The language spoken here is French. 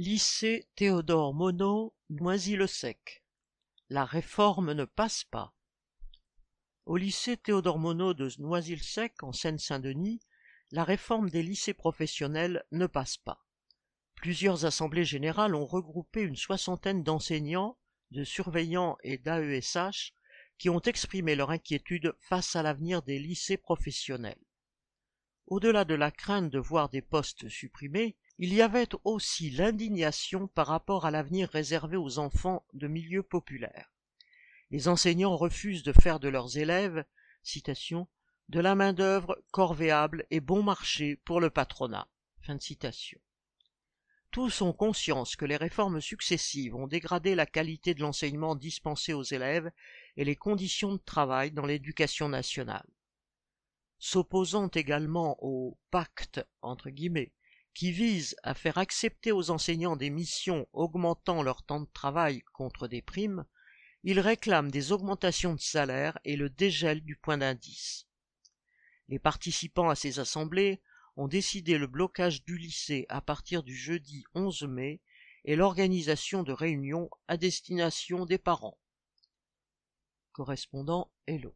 Lycée Théodore Monod, Noisy-le-Sec. La réforme ne passe pas. Au lycée Théodore Monod de Noisy-le-Sec, en Seine-Saint-Denis, la réforme des lycées professionnels ne passe pas. Plusieurs assemblées générales ont regroupé une soixantaine d'enseignants, de surveillants et d'AESH qui ont exprimé leur inquiétude face à l'avenir des lycées professionnels. Au-delà de la crainte de voir des postes supprimés, il y avait aussi l'indignation par rapport à l'avenir réservé aux enfants de milieux populaires. Les enseignants refusent de faire de leurs élèves de la main-d'œuvre corvéable et bon marché pour le patronat. Tous ont conscience que les réformes successives ont dégradé la qualité de l'enseignement dispensé aux élèves et les conditions de travail dans l'éducation nationale. S'opposant également au pacte entre guillemets qui vise à faire accepter aux enseignants des missions augmentant leur temps de travail contre des primes, ils réclament des augmentations de salaire et le dégel du point d'indice. Les participants à ces assemblées ont décidé le blocage du lycée à partir du jeudi 11 mai et l'organisation de réunions à destination des parents. Correspondant Hello.